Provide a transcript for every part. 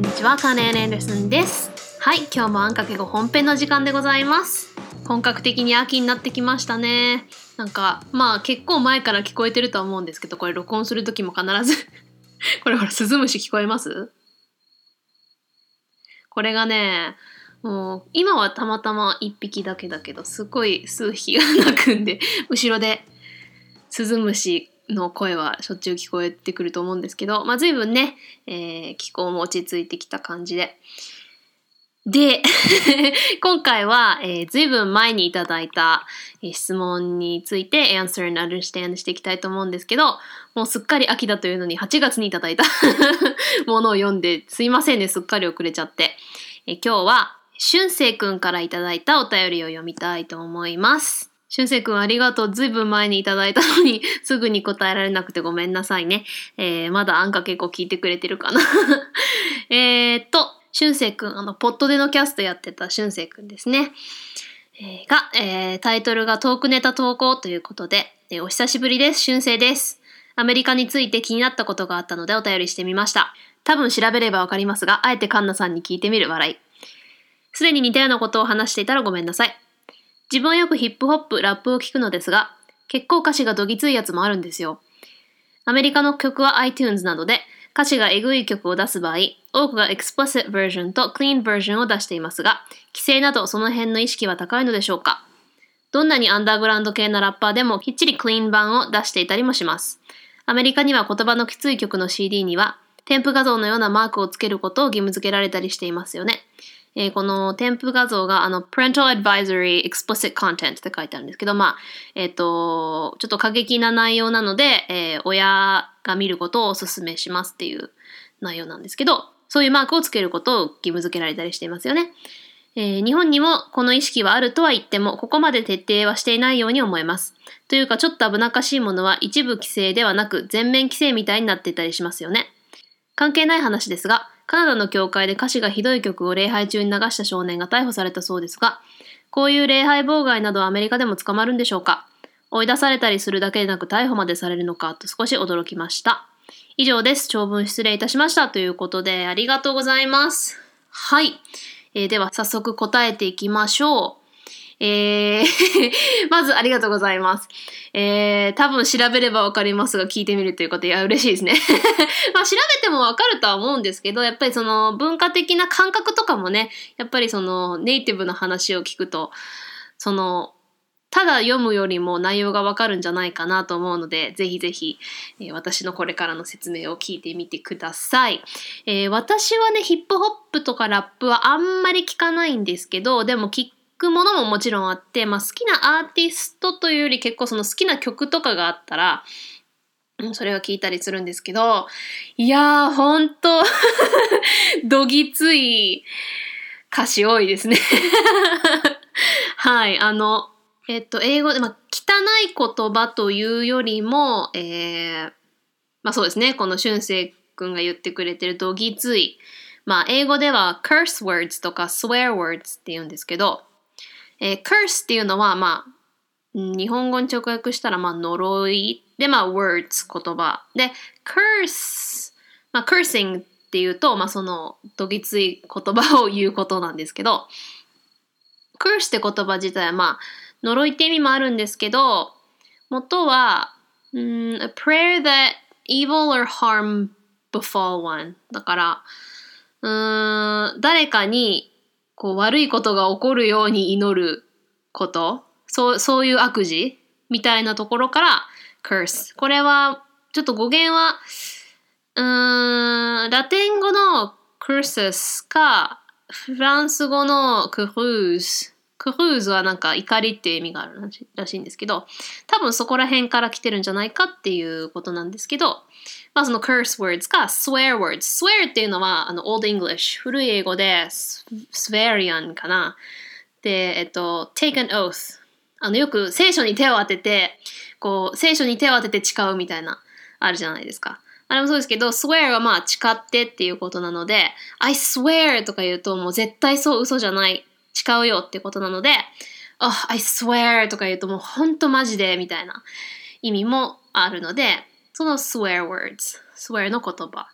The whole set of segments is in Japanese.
んにちは、カーネン・エンデルソンです。はい、今日もあんかけご本編の時間でございます。本格的に秋になってきましたね。なんか、まあ結構前から聞こえてるとは思うんですけど、これ録音する時も必ず これほら、スズムシ聞こえます？これがね、もう今はたまたま1匹だけだけど、すごい数匹が鳴くんで、後ろでスズムシの声はしょっちゅう聞こえてくると思うんですけど、まあ随分ね、えー気候も落ち着いてきた感じで。で、今回は、えー、随分前にいただいた、え質問について answer and understand していきたいと思うんですけど、もうすっかり秋だというのに8月にいただいた ものを読んですいませんね、すっかり遅れちゃって。えー今日は、俊生くんからいただいたお便りを読みたいと思います。俊生くんありがとう。ずいぶん前にいただいたのに、すぐに答えられなくてごめんなさいね。えーまだあんか結構聞いてくれてるかな。えーっと、俊生くん、あの、ポットでのキャストやってた俊生くんですね。えーが、えータイトルがトークネタ投稿ということで、えーお久しぶりです。俊生です。アメリカについて気になったことがあったのでお便りしてみました。多分調べればわかりますが、あえてカンナさんに聞いてみる笑い。すでに似たようなことを話していたらごめんなさい。自分はよくヒップホップ、ラップを聞くのですが、結構歌詞がどぎついやつもあるんですよ。アメリカの曲は iTunes などで、歌詞がエグい曲を出す場合、多くが explicit version と clean version を出していますが、規制などその辺の意識は高いのでしょうか？どんなにアンダーグラウンド系なラッパーでもきっちりクリーン版を出していたりもします。アメリカには言葉のきつい曲の CD には、添付画像のようなマークをつけることを義務付けられたりしていますよね。えーこの添付画像があの Parental Advisory Explicit Content って書いてあるんですけど、まあ、えっ、と、ちょっと過激な内容なので、えー親が見ることをお勧めしますっていう内容なんですけど、そういうマークをつけることを義務付けられたりしていますよね。えー日本にもこの意識はあるとは言っても、ここまで徹底はしていないように思えます。というか、ちょっと危なっかしいものは一部規制ではなく、全面規制みたいになっていたりしますよね。関係ない話ですが、カナダの教会で歌詞がひどい曲を礼拝中に流した少年が逮捕されたそうですが、こういう礼拝妨害などはアメリカでも捕まるんでしょうか？追い出されたりするだけでなく逮捕までされるのか？と少し驚きました。以上です。長文失礼いたしました。ということで、ありがとうございます。はい。えーでは、早速答えていきましょう。えー まずありがとうございます。えー、多分調べればわかりますが聞いてみるということ、いや、嬉しいですね。まあ調べてもわかるとは思うんですけど、やっぱりその文化的な感覚とかもね、やっぱりそのネイティブな話を聞くと、その、ただ読むよりも内容がわかるんじゃないかなと思うので、ぜひぜひ、えー私のこれからの説明を聞いてみてください。えー私はね、ヒップホップとかラップはあんまり聞かないんですけど、でも聞くものももちろんあって、まあ好きなアーティストというより結構その好きな曲とかがあったら、それを聞いたりするんですけど、いやー、ほんと、どぎつい歌詞多いですね。はい、あの、えっと、英語で、まあ、汚い言葉というよりも、えー、まあそうですね、この俊生くんが言ってくれてるどぎつい。まあ、英語では curse words とか swear words って言うんですけど、えー curse っていうのは、まあ、日本語に直訳したら、まあ、呪い。で、まあ、words、言葉。で、curse、まあ、cursing っていうと、まあ、その、どぎつい言葉を言うことなんですけど、curse って言葉自体は、まあ、呪いって意味もあるんですけど、元は、うん a prayer that evil or harm befall one。だから、うん、誰かに、こう、悪いことが起こるように祈ること、そう、そういう悪事みたいなところから、curse。これは、ちょっと語源は、うーん、ラテン語の cursus か、フランス語の cruse。クルーズはなんか怒りっていう意味があるらしいんですけど、多分そこら辺から来てるんじゃないかっていうことなんですけど、まあその curse words か swear words。swear っていうのはあの old English、古い英語で swearian かな。で、えっと、take an oath。あのよく聖書に手を当てて、こう、聖書に手を当てて誓うみたいな、あるじゃないですか。あれもそうですけど、swear はまあ誓ってっていうことなので、I swear とか言うともう絶対そう嘘じゃない、誓うよってことなので、oh, I swear とか言うともうほんとマジでみたいな意味もあるので、その swear words、swear の言葉。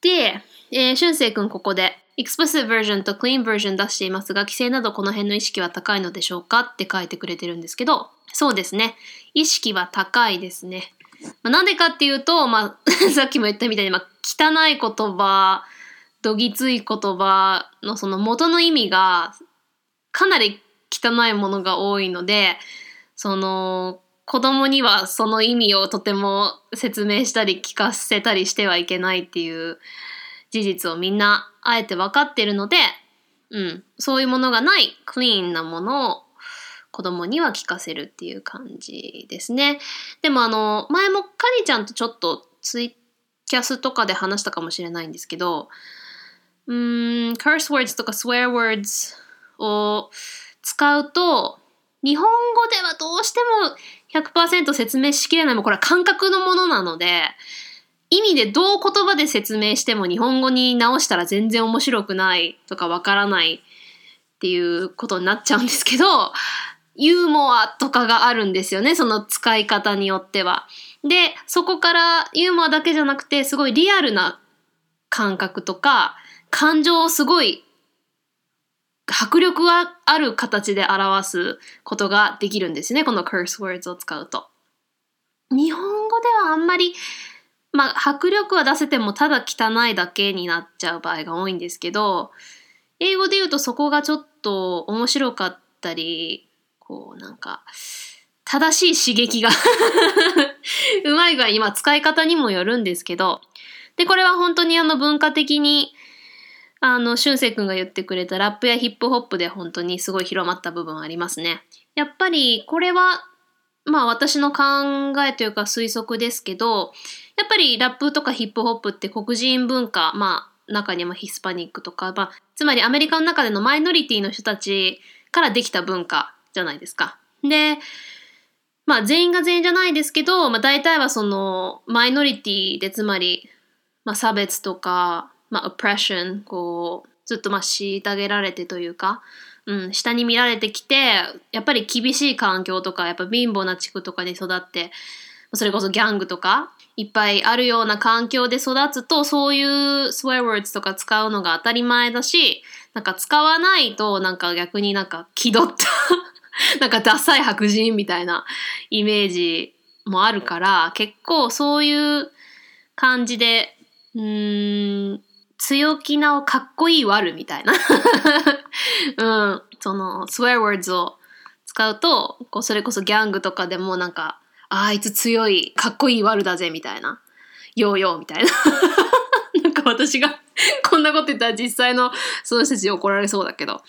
で、えー、俊生くんここで explicit version と clean version 出していますが、規制などこの辺の意識は高いのでしょうかって書いてくれてるんですけど、そうですね。意識は高いですね。まあ、なんでかっていうと、まあ、さっきも言ったみたいに、まあ、汚い言葉、どぎつい言葉のその元の意味がかなり汚いものが多いので、その子供にはその意味をとても説明したり聞かせたりしてはいけないっていう事実をみんなあえて分かってるので、うん、そういうものがないクリーンなものを子供には聞かせるっていう感じですね。でもあの、前もカリちゃんとちょっとツイキャスとかで話したかもしれないんですけど、うん、curse words とか swear words を使うと、日本語ではどうしても100%説明しきれないもこれは感覚のものなので、意味でどう言葉で説明しても日本語に直したら全然面白くないとかわからないっていうことになっちゃうんですけど、ユーモアとかがあるんですよね、その使い方によっては。で、そこからユーモアだけじゃなくて、すごいリアルな感覚とか、感情をすごい迫力がある形で表すことができるんですね、この curse words を使うと。日本語ではあんまり、まあ、迫力は出せてもただ汚いだけになっちゃう場合が多いんですけど、英語で言うとそこがちょっと面白かったり、こうなんか、正しい刺激が うまい具合に、まあ使い方にもよるんですけど、で、これは本当にあの文化的に、あの、俊く君が言ってくれたラップやヒップホップで本当にすごい広まった部分ありますね。やっぱりこれは、まあ私の考えというか推測ですけど、やっぱりラップとかヒップホップって黒人文化、まあ中にもヒスパニックとか、まあ、つまりアメリカの中でのマイノリティの人たちからできた文化じゃないですか。で、まあ全員が全員じゃないですけど、まあ大体はそのマイノリティでつまり、まあ差別とか、まあオプレッション、こう、ずっとまあ虐げられてというか、うん、下に見られてきて、やっぱり厳しい環境とか、やっぱ貧乏な地区とかに育って、それこそギャングとか、いっぱいあるような環境で育つと、そういう swear words とか使うのが当たり前だし、なんか使わないと、なんか逆になんか気取った なんかダサい白人みたいなイメージもあるから、結構そういう感じで、うーん、強気なをかっこいい悪みたいな。うん、その、swear words を使うと、こうそれこそギャングとかでもなんか、あいつ強い、かっこいい悪だぜみたいな。ヨーヨーみたいな。なんか私がこんなこと言ったら実際のその人たちに怒られそうだけど。ま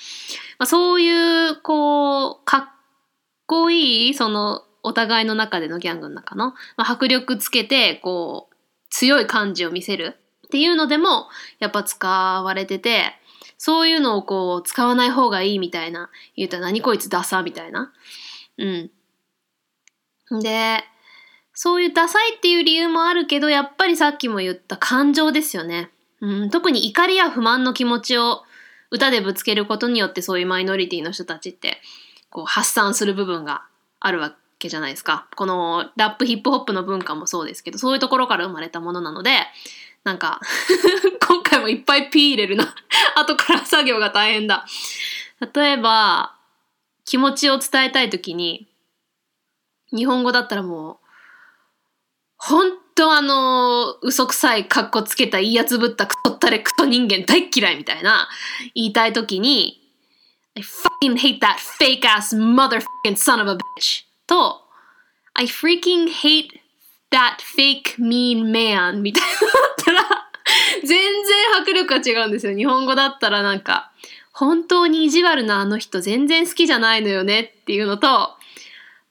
あ、そういう、こう、かっこいい、その、お互いの中でのギャングの中の、まあ、迫力つけて、こう、強い感じを見せるっていうのでも、やっぱ使われてて、そういうのをこう、使わない方がいいみたいな、言うたら何こいつダサみたいな。うん。で、そういうダサいっていう理由もあるけど、やっぱりさっきも言った感情ですよね。うん、特に怒りや不満の気持ちを歌でぶつけることによってそういうマイノリティの人たちってこう発散する部分があるわけじゃないですか。このラップヒップホップの文化もそうですけど、そういうところから生まれたものなので、なんか 今回もいっぱいピー入れるな 後から作業が大変だ。例えば、気持ちを伝えたいときに、日本語だったらもう、本当あの、嘘くさい格好つけたいいやつぶったクソったれクソ人間大嫌いみたいな言いたいときに、I fucking hate that fake ass motherfucking son of a bitch と、I freaking hate that fake mean man みたいなだったら、全然迫力が違うんですよ。日本語だったらなんか、本当に意地悪なあの人全然好きじゃないのよねっていうのと、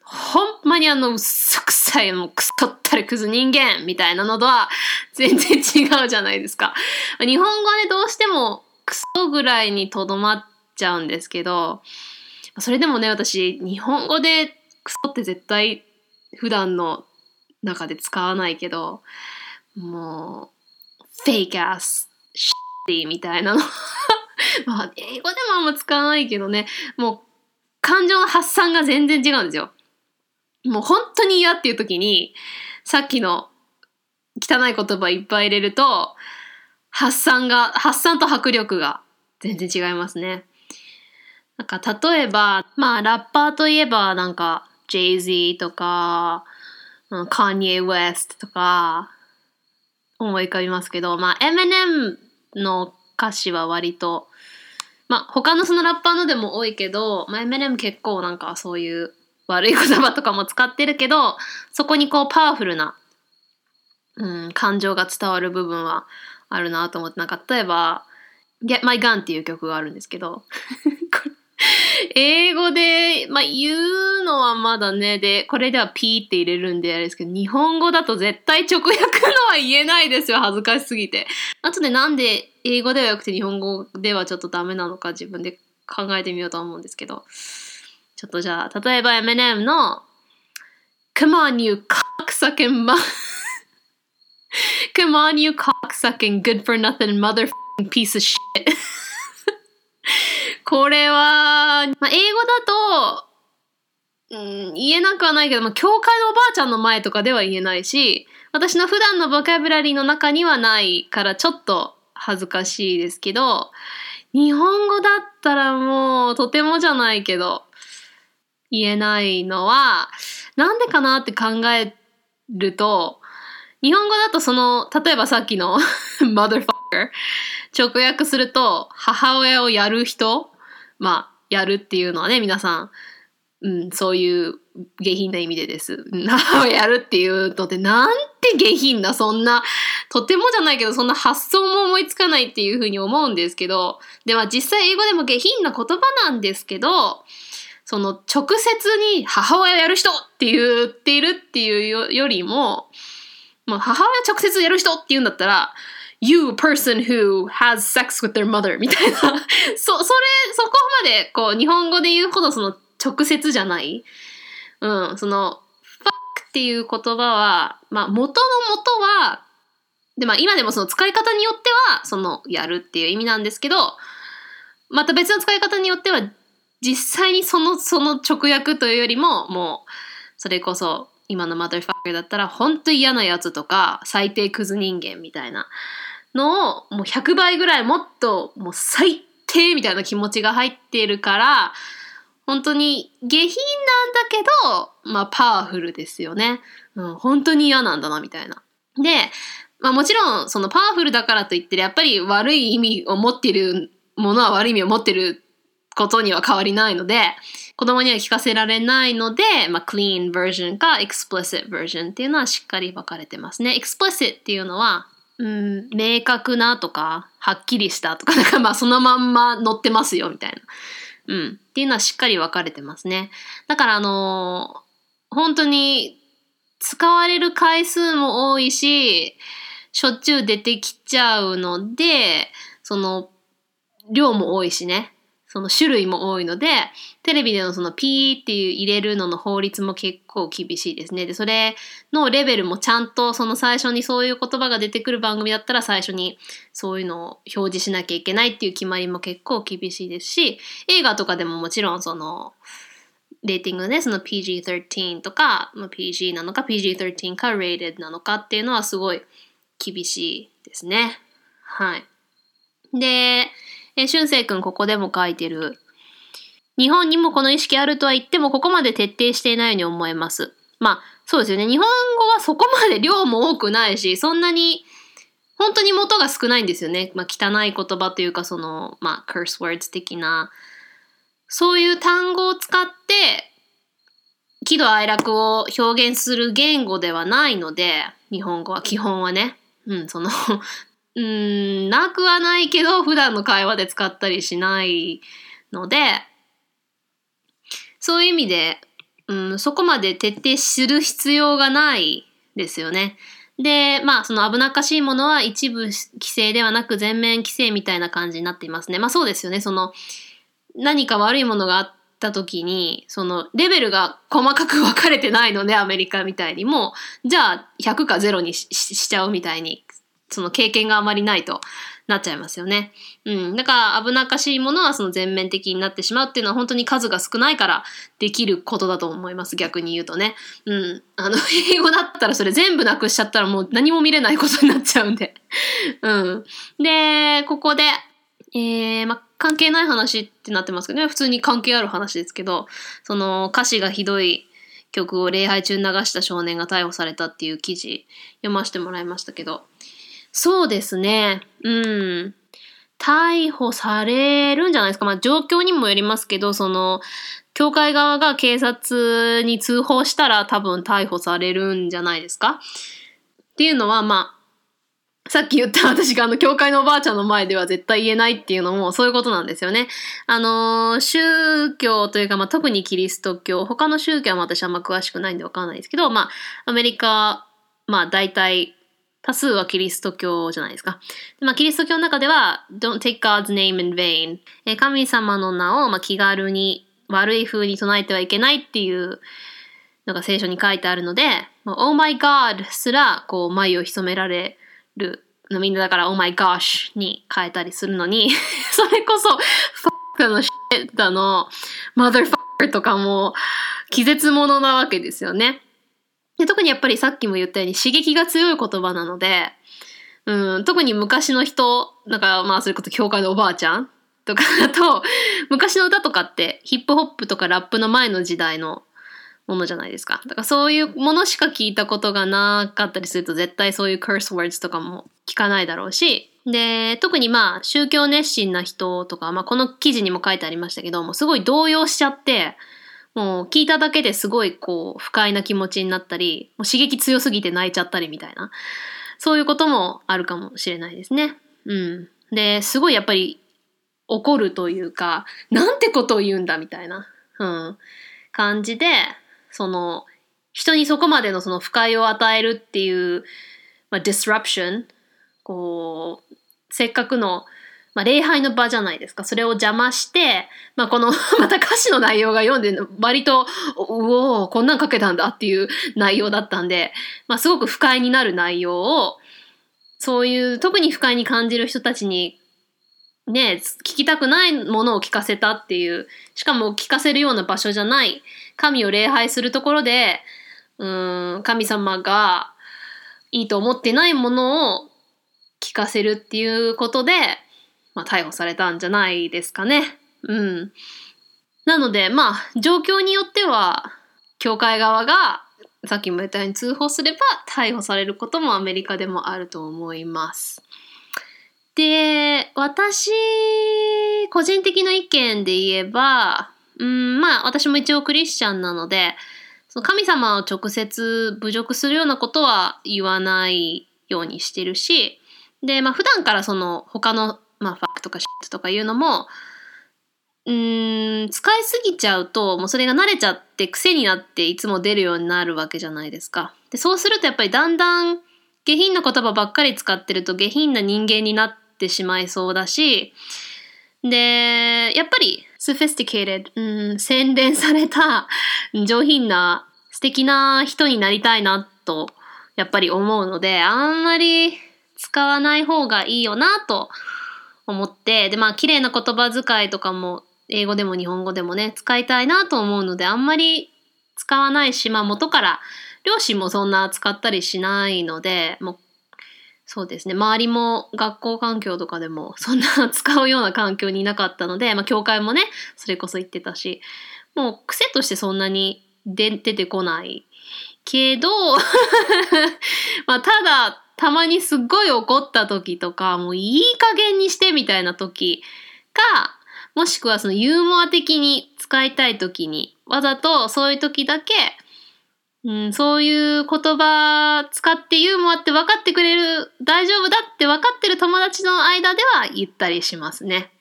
ほんまにあの、嘘くさい、もうくそったれクズ人間みたいなのとは全然違うじゃないですか。日本語はね、どうしてもクソぐらいにとどまっちゃうんですけど、それでもね、私、日本語でクソって絶対普段の中で使わないけど、もう、フェイクアス、シッティみたいなの まあ、英語でもあんま使わないけどね、もう、感情の発散が全然違うんですよ。もう本当に嫌っていう時に、さっきの汚い言葉いっぱい入れると、発散が、発散と迫力が全然違いますね。なんか例えば、まあラッパーといえばなんか Jay-Z とか、Kanye West とか思い浮かびますけど、まあ Eminem の歌詞は割と、まあ他のそのラッパーのでも多いけど、まあ Eminem 結構なんかそういう悪い言葉とかも使ってるけど、そこにこうパワフルな、うん、感情が伝わる部分はあるなと思って、なんか例えば、Get My Gun っていう曲があるんですけど、英語で、まあ、言うのはまだね、で、これでは P って入れるんであれですけど、日本語だと絶対直訳のは言えないですよ、恥ずかしすぎて。あとね、なんで英語ではよくて日本語ではちょっとダメなのか自分で考えてみようと思うんですけど、ちょっとじゃあ、例えば M&M の Come on you cocksucking ma Come on you cocksucking good for nothing motherfucking piece of shit. これは、まあ、英語だと、うん、言えなくはないけど、まあ、教会のおばあちゃんの前とかでは言えないし、私の普段のボキャブラリーの中にはないからちょっと恥ずかしいですけど、日本語だったらもうとてもじゃないけど、言えないのは、なんでかなって考えると、日本語だとその、例えばさっきの motherfucker 直訳すると、母親をやる人まあ、やるっていうのはね、皆さん、うん、そういう下品な意味でです。母親やるっていうのって、なんて下品な、そんな、とてもじゃないけど、そんな発想も思いつかないっていうふうに思うんですけど、で、まあ実際英語でも下品な言葉なんですけど、その直接に母親やる人って言っているっていうよりも、まあ、母親直接やる人って言うんだったら、you person who has sex with their mother みたいな。そ、それ、そこまで、こう、日本語で言うほどその直接じゃない。うん、その、fuck っていう言葉は、まあ、元の元は、で、まあ、今でもその使い方によっては、その、やるっていう意味なんですけど、また別の使い方によっては、実際にその、その直訳というよりも、もう、それこそ、今のマザーファッカーだったら、本当嫌なやつとか、最低クズ人間みたいな。のを、もう100倍ぐらいもっと、もう最低みたいな気持ちが入っているから、本当に下品なんだけど、まあパワフルですよね。うん、本当に嫌なんだな、みたいな。で、まあもちろん、そのパワフルだからといって、やっぱり悪い意味を持ってるものは悪い意味を持ってることには変わりないので、子供には聞かせられないので、まあ、clean version か explicit version っていうのはしっかり分かれてますね。explicit っていうのは、うん、明確なとか、はっきりしたとか、なんかまあそのまんま載ってますよみたいな。うん。っていうのはしっかり分かれてますね。だからあのー、本当に使われる回数も多いし、しょっちゅう出てきちゃうので、その、量も多いしね。その種類も多いので、テレビでのそのピーっていう入れるのの法律も結構厳しいですね。で、それのレベルもちゃんとその最初にそういう言葉が出てくる番組だったら最初にそういうのを表示しなきゃいけないっていう決まりも結構厳しいですし、映画とかでももちろんその、レーティングね、その PG13 とか、まあ、PG なのか PG13 か Rated なのかっていうのはすごい厳しいですね。はい。で、えー、俊生くんここでも書いてる。日本にもこの意識あるとは言っても、ここまで徹底していないように思えます。まあ、そうですよね。日本語はそこまで 量も多くないし、そんなに、本当に元が少ないんですよね。まあ、汚い言葉というか、その、まあ、curse words 的な、そういう単語を使って、喜怒哀楽を表現する言語ではないので、日本語は基本はね。うん、そのうん、なくはないけど、普段の会話で使ったりしないので、そういう意味で、うん、そこまで徹底する必要がないですよね。で、まあ、その危なっかしいものは一部規制ではなく全面規制みたいな感じになっていますね。まあそうですよね。その、何か悪いものがあった時に、その、レベルが細かく分かれてないので、アメリカみたいにも、じゃあ100か0にしちゃうみたいにその経験があまりないとなっちゃいますよね。うん。だから危なっかしいものはその全面的になってしまうっていうのは本当に数が少ないからできることだと思います。逆に言うとね。うん。あの、英語だったらそれ全部なくしちゃったらもう何も見れないことになっちゃうんで。うん。で、ここで、えー、ま、関係ない話ってなってますけどね。普通に関係ある話ですけど、その歌詞がひどい曲を礼拝中に流した少年が逮捕されたっていう記事読ませてもらいましたけど、そうですね。うん。逮捕されるんじゃないですか。まあ状況にもよりますけど、その、教会側が警察に通報したら多分逮捕されるんじゃないですか。っていうのは、まあ、さっき言った私があの、教会のおばあちゃんの前では絶対言えないっていうのもそういうことなんですよね。あの、宗教というか、まあ特にキリスト教、他の宗教は私あんま詳しくないんでわかんないですけど、まあ、アメリカ、まあ大体多数はキリスト教じゃないですか。まあ、キリスト教の中では、don't take God's name in vain。神様の名を、まあ、気軽に悪い風に唱えてはいけないっていうのが聖書に書いてあるので、まあ、Oh my God すら、こう、眉を潜められる。みんなだから Oh my gosh に変えたりするのに、それこそ、fuck の shit だの、motherfucker とかも、気絶者なわけですよね。で特にやっぱりさっきも言ったように刺激が強い言葉なので、うん、特に昔の人、なんかまあそれこそ教会のおばあちゃんとかだと、昔の歌とかってヒップホップとかラップの前の時代のものじゃないですか。だからそういうものしか聞いたことがなかったりすると絶対そういう curse words とかも聞かないだろうし、で、特にまあ宗教熱心な人とか、まあこの記事にも書いてありましたけども、すごい動揺しちゃって、もう聞いただけですごいこう不快な気持ちになったり、もう刺激強すぎて泣いちゃったりみたいな、そういうこともあるかもしれないですね。うん。で、すごいやっぱり怒るというか、なんてことを言うんだみたいな、うん、感じで、その、人にそこまでのその不快を与えるっていう、まあ、disruption、こう、せっかくのまあ、礼拝の場じゃないですか。それを邪魔して、まあ、この また歌詞の内容が読んで、割と、うおこんなん書けたんだっていう内容だったんで、まあ、すごく不快になる内容を、そういう、特に不快に感じる人たちに、ね、聞きたくないものを聞かせたっていう、しかも聞かせるような場所じゃない、神を礼拝するところで、うーん、神様がいいと思ってないものを聞かせるっていうことで、まあ、逮捕されたんじゃないですかね。うん。なので、まあ、状況によっては、教会側が、さっきも言ったように通報すれば逮捕されることもアメリカでもあると思います。で、私、個人的な意見で言えば、うん、まあ、私も一応クリスチャンなので、その神様を直接侮辱するようなことは言わないようにしてるし、で、まあ、普段からその他のまあ、ファックとかシットとかいうのも、うん、使いすぎちゃうと、もうそれが慣れちゃって癖になっていつも出るようになるわけじゃないですか。で、そうするとやっぱりだんだん下品な言葉ばっかり使ってると下品な人間になってしまいそうだし、で、やっぱり sophisticated、うん、洗練された上品な素敵な人になりたいなとやっぱり思うので、あんまり使わない方がいいよなと思って、で、まあ、綺麗な言葉遣いとかも、英語でも日本語でもね、使いたいなと思うので、あんまり使わないし、まあ、元から、両親もそんな使ったりしないので、もう、そうですね、周りも学校環境とかでも、そんな使うような環境にいなかったので、まあ、教会もね、それこそ言ってたし、もう癖としてそんなに出てこない。けど まあ、ただ、たまにすっごい怒った時とか、もういい加減にしてみたいな時か、もしくはそのユーモア的に使いたい時に、わざとそういう時だけ、うん、そういう言葉使ってユーモアって分かってくれる、大丈夫だって分かってる友達の間では言ったりしますね。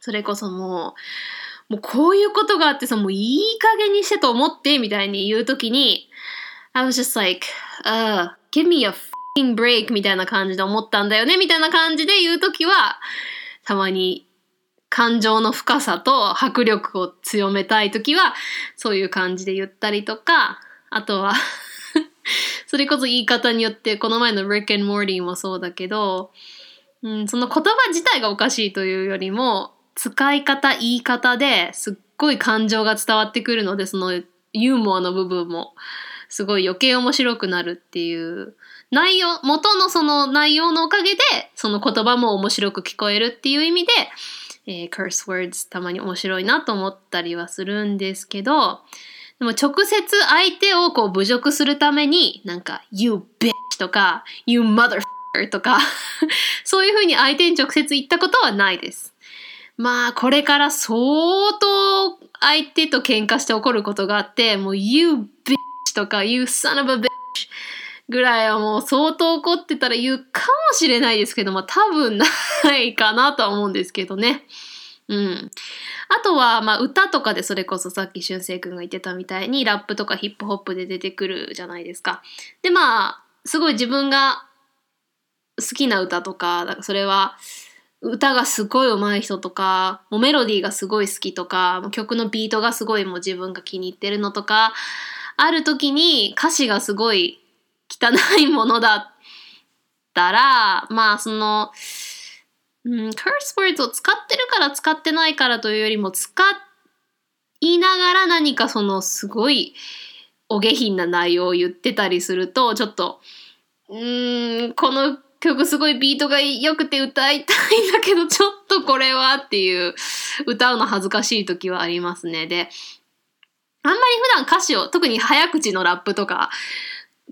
それこそもう、もうこういうことがあってさ、もういい加減にしてと思ってみたいに言うときに、I was just like, uh, give me a b r e a k みたいな感じで思ったんだよねみたいな感じで言うときは、たまに感情の深さと迫力を強めたいときは、そういう感じで言ったりとか、あとは それこそ言い方によってこの前の Rick and Morty もそうだけど、うん、その言葉自体がおかしいというよりも使い方言い方ですっごい感情が伝わってくるのでそのユーモアの部分も。すごい余計面白くなるっていう内容元のその内容のおかげでその言葉も面白く聞こえるっていう意味で、えー、curse words たまに面白いなと思ったりはするんですけどでも直接相手をこう侮辱するためになんか You bitch とか You motherf***er とか そういうふうに相手に直接言ったことはないです。まあこれから相当相手と喧嘩して怒ることがあってもう You bitch とか You son of a bitch ぐらいはもう相当怒ってたら言うかもしれないですけど、まあ多分ないかなとは思うんですけどね。うん。あとは、まあ、歌とかでそれこそさっき俊く君が言ってたみたいにラップとかヒップホップで出てくるじゃないですか。で、まあ、すごい自分が好きな歌とか、だかそれは歌がすごい上手い人とか、もうメロディーがすごい好きとか、もう曲のビートがすごいもう自分が気に入ってるのとか、ある時に歌詞がすごい汚いものだったら、まあその、うん、curse words を使ってるから使ってないからというよりも使いながら何かそのすごいお下品な内容を言ってたりするとちょっとうーんこの曲すごいビートが良くて歌いたいんだけどちょっとこれはっていう歌うの恥ずかしい時はありますね。であんまり普段歌詞を特に早口のラップとか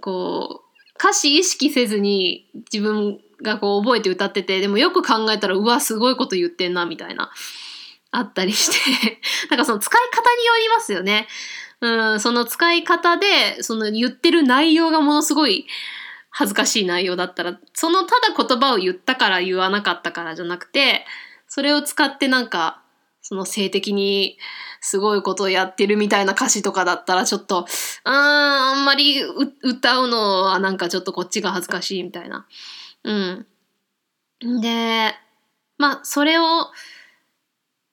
こう歌詞意識せずに自分がこう覚えて歌ってて、でもよく考えたら、うわ、すごいこと言ってんな、みたいな、あったりして なんかその使い方によりますよね。うん、その使い方で、その言ってる内容がものすごい恥ずかしい内容だったら、そのただ言葉を言ったから言わなかったからじゃなくて、それを使ってなんか、その性的にすごいことをやってるみたいな歌詞とかだったらちょっと、あー、あんまり歌うのはなんかちょっとこっちが恥ずかしいみたいな。うん。で、まあ、それを、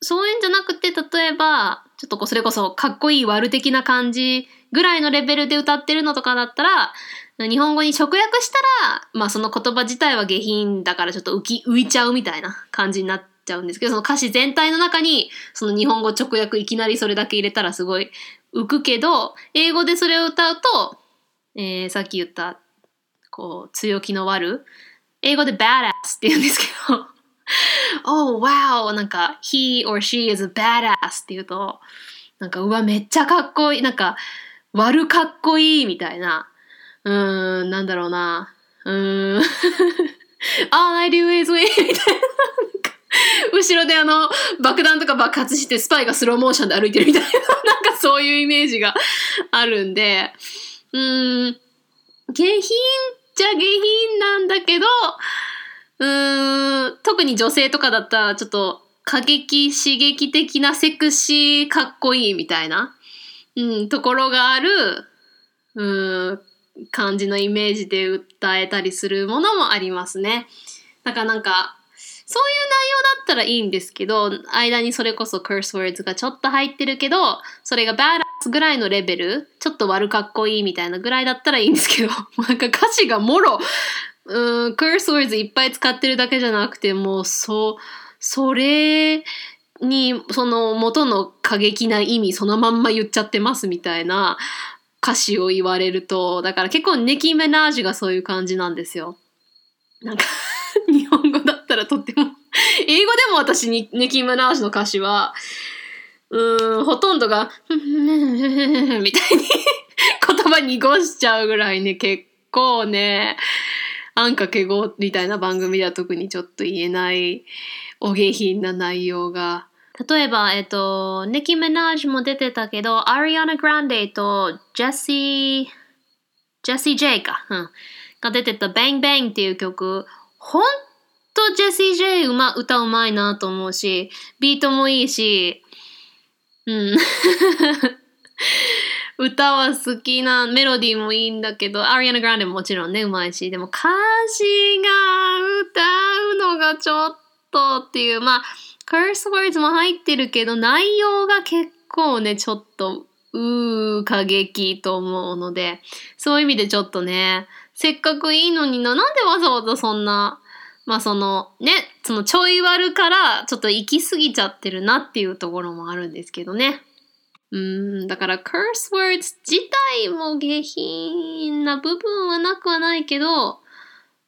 そういうんじゃなくて、例えば、ちょっとこう、それこそ、かっこいい悪的な感じぐらいのレベルで歌ってるのとかだったら、日本語に直訳したら、まあその言葉自体は下品だからちょっと浮き、浮いちゃうみたいな感じになっちゃうんですけど、その歌詞全体の中に、その日本語直訳いきなりそれだけ入れたらすごい浮くけど、英語でそれを歌うと、えー、さっき言った、こう、強気の悪英語で badass って言うんですけど oh wow! なんか he or she is a badass って言うとなんかうわめっちゃかっこいいなんか悪かっこいいみたいなうーんなんだろうなうーん。All I do is win みたいな。後ろであの爆弾とか爆発してスパイがスローモーションで歩いてるみたいな なんかそういうイメージがあるんでうーん下品っちゃ下品なんだけど、うーん、特に女性とかだったらちょっと過激、刺激的なセクシーかっこいいみたいな、うん、ところがある、うん、感じのイメージで訴えたりするものもありますね。だからなんか、そういう内容だったらいいんですけど、間にそれこそ curse words がちょっと入ってるけど、それが badass ぐらいのレベル、ちょっと悪かっこいいみたいなぐらいだったらいいんですけど、なんか歌詞がもろ、うん、curse words いっぱい使ってるだけじゃなくて、もう、そう、それに、その元の過激な意味そのまんま言っちゃってますみたいな歌詞を言われると、だから結構ネキメナージュがそういう感じなんですよ。なんか 日本らとっても 英語でも私にネキ・ムナージュの歌詞は、うん、ほとんどが、みたいに言葉濁しちゃうぐらいね、結構ね、あんかけごみたいな番組では特にちょっと言えないお下品な内容が。例えば、えっと、ネキ・メナージュも出てたけど、アリアナ・グランデとジェシー、ジェシー・ジェイか、うん、が出てた Bang Bang っていう曲、本当ジェシー・ジェイうま歌うまいなと思うし、ビートもいいし、うん。歌は好きな、メロディーもいいんだけど、アリアナ・グランデももちろんね、うまいし、でも歌詞が歌うのがちょっとっていう、まあ、カースワーズも入ってるけど、内容が結構ね、ちょっとうー、過激と思うので、そういう意味でちょっとね、せっかくいいのにな、なんでわざわざそんな、まあそのね、そのちょい悪からちょっと行き過ぎちゃってるなっていうところもあるんですけどね。うん、だから curse words 自体も下品な部分はなくはないけど、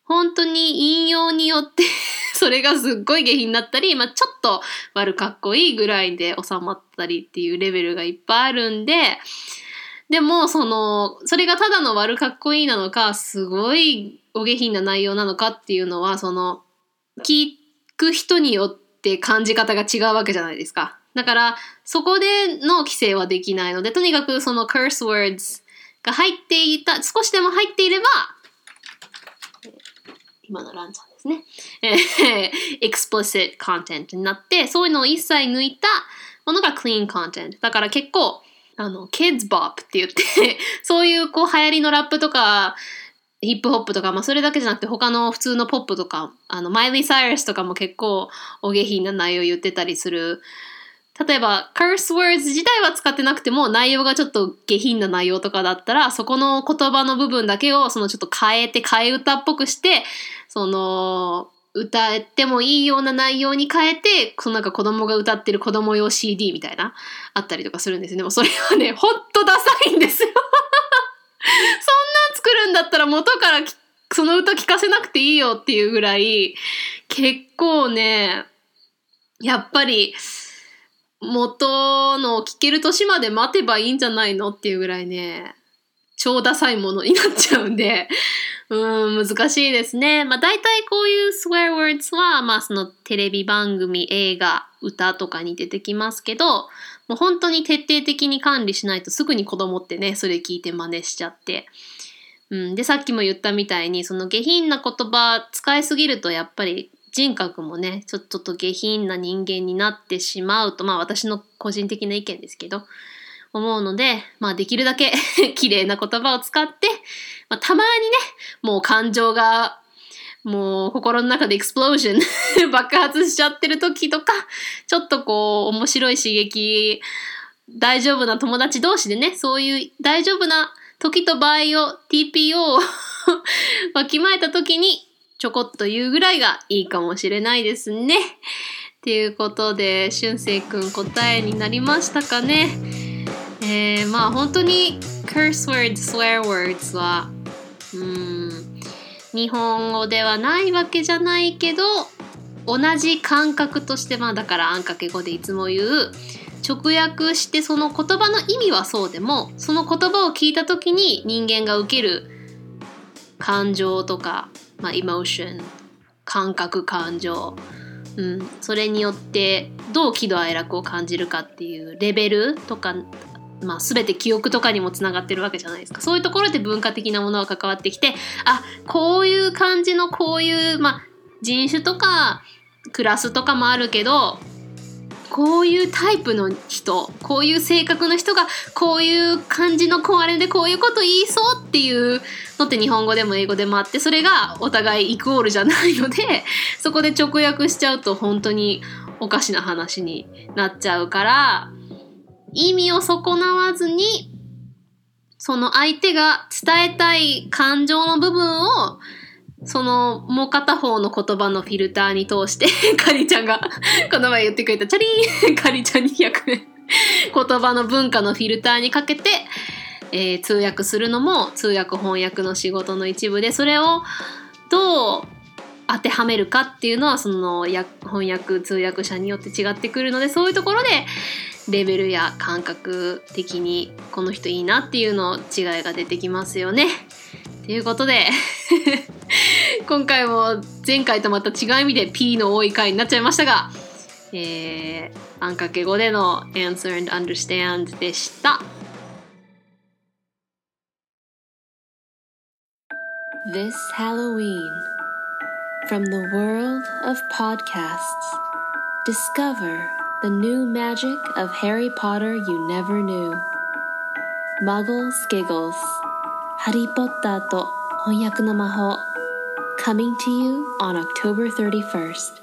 本当に引用によって それがすっごい下品になったり、まあ、ちょっと悪かっこいいぐらいで収まったりっていうレベルがいっぱいあるんで、でも、その、それがただの悪かっこいいなのか、すごいお下品な内容なのかっていうのは、その、聞く人によって感じ方が違うわけじゃないですか。だから、そこでの規制はできないので、とにかくその curse words が入っていた、少しでも入っていれば、今のランちゃんですね。explicit content になって、そういうのを一切抜いたものが clean content。だから結構、あの、kids bop って言って そういうこう流行りのラップとか、ヒップホップとか、まあそれだけじゃなくて他の普通のポップとか、あの、マイリー・サイラスとかも結構お下品な内容言ってたりする。例えば、curse words 自体は使ってなくても内容がちょっと下品な内容とかだったら、そこの言葉の部分だけをそのちょっと変えて、替え歌っぽくして、その、歌ってもいいような内容に変えて、そのなんか子供が歌ってる子供用 CD みたいな、あったりとかするんですよ。でもそれはね、ほんとダサいんですよ。そんなん作るんだったら元からその歌聴かせなくていいよっていうぐらい、結構ね、やっぱり、元の聴ける年まで待てばいいんじゃないのっていうぐらいね、超ダサいものになっちゃうんで、うん、難しいですね。まあ大体こういう swear words は、まあそのテレビ番組、映画、歌とかに出てきますけど、もう本当に徹底的に管理しないとすぐに子供ってね、それ聞いて真似しちゃって。うん、で、さっきも言ったみたいに、その下品な言葉使いすぎるとやっぱり人格もね、ちょっと下品な人間になってしまうと、まあ私の個人的な意見ですけど、思うので、まあできるだけ 綺麗な言葉を使って、まあたまにね、もう感情がもう心の中でエクスプロージョン爆発しちゃってる時とか、ちょっとこう面白い刺激、大丈夫な友達同士でね、そういう大丈夫な時と場合を TPO を わきまえた時にちょこっと言うぐらいがいいかもしれないですね。っていうことで、しゅんせいくん答えになりましたかね。えー、まあ本当に curse words, swear words はうん日本語ではないわけじゃないけど同じ感覚としてまあだからあんかけ語でいつも言う直訳してその言葉の意味はそうでもその言葉を聞いた時に人間が受ける感情とか、まあ、エモーション感覚感情、うん、それによってどう喜怒哀楽を感じるかっていうレベルとかまあ、全て記憶とかにもつながってるわけじゃないですか。そういうところで文化的なものが関わってきて、あ、こういう感じのこういう、まあ、人種とかクラスとかもあるけど、こういうタイプの人、こういう性格の人が、こういう感じの壊れでこういうこと言いそうっていうのって日本語でも英語でもあって、それがお互いイコールじゃないので、そこで直訳しちゃうと本当におかしな話になっちゃうから、意味を損なわずに、その相手が伝えたい感情の部分を、そのもう片方の言葉のフィルターに通して、カリちゃんがこの前言ってくれたチャリーンカリちゃん200円言葉の文化のフィルターにかけて、えー、通訳するのも通訳翻訳の仕事の一部で、それをどう当てはめるかっていうのはその翻訳通訳者によって違ってくるのでそういうところでレベルや感覚的にこの人いいなっていうの違いが出てきますよね。ということで 今回も前回とまた違う意味で P の多い回になっちゃいましたが、えー、あんかけ語での Answer and Understand でした。This Halloween, from the world of podcasts, discover The new magic of Harry Potter you never knew. Muggle Skiggles. ハリー・ポッターと翻訳の魔法 Coming to you on October 31st.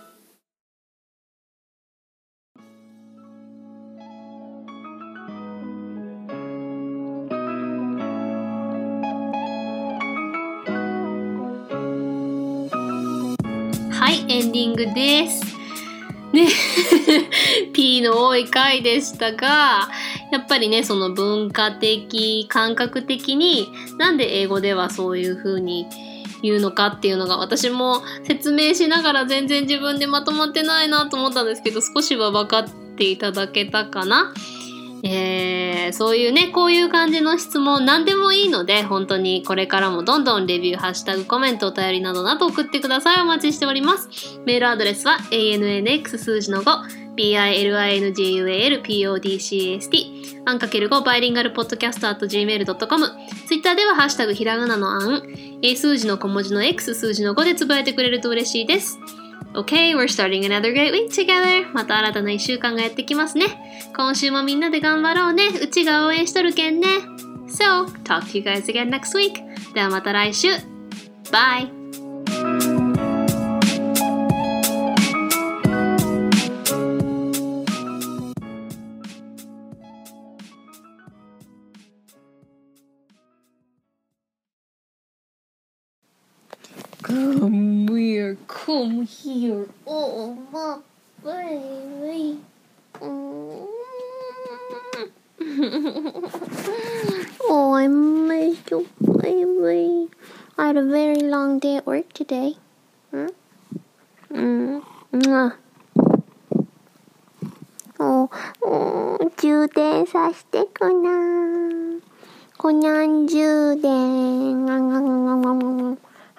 Hi, ending です。ね。P の多い回でしたがやっぱりねその文化的感覚的になんで英語ではそういう風に言うのかっていうのが私も説明しながら全然自分でまとまってないなと思ったんですけど少しは分かっていただけたかな。えー、そういうね、こういう感じの質問何でもいいので、本当にこれからもどんどんレビュー、ハッシュタグ、コメント、お便りなどなど送ってください。お待ちしております。メールアドレスは ANNX 数字の5、BILINGUALPODCAST、アンかける5バイリンガルポッドキャスト at gmail.com、ツイッターではハッシュタグひらがなのあん、A 数字の小文字の X 数字の5でつぶやいてくれると嬉しいです。Okay, we're starting another great week together. また新たな1週間がやってきますね。今週もみんなで頑張ろうね。うちが応援しとるけんね。So, talk to you guys again next week. ではまた来週。Bye! Come here, come here. Oh, my baby. oh, I miss you, baby. I had a very long day at work today. Hmm? Mm. Mwah. おお充電させてくなこにゃん充電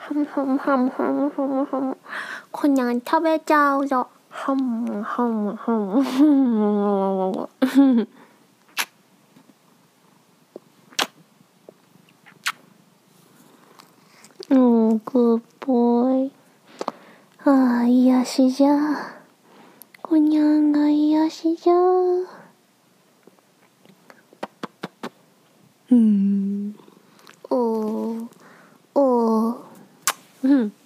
ハムハムハムハムハムこんなん食べちゃうぞハムハムハムハムうんグッああ癒しじゃこにゃんが癒しじゃうんおおお Mm-hmm.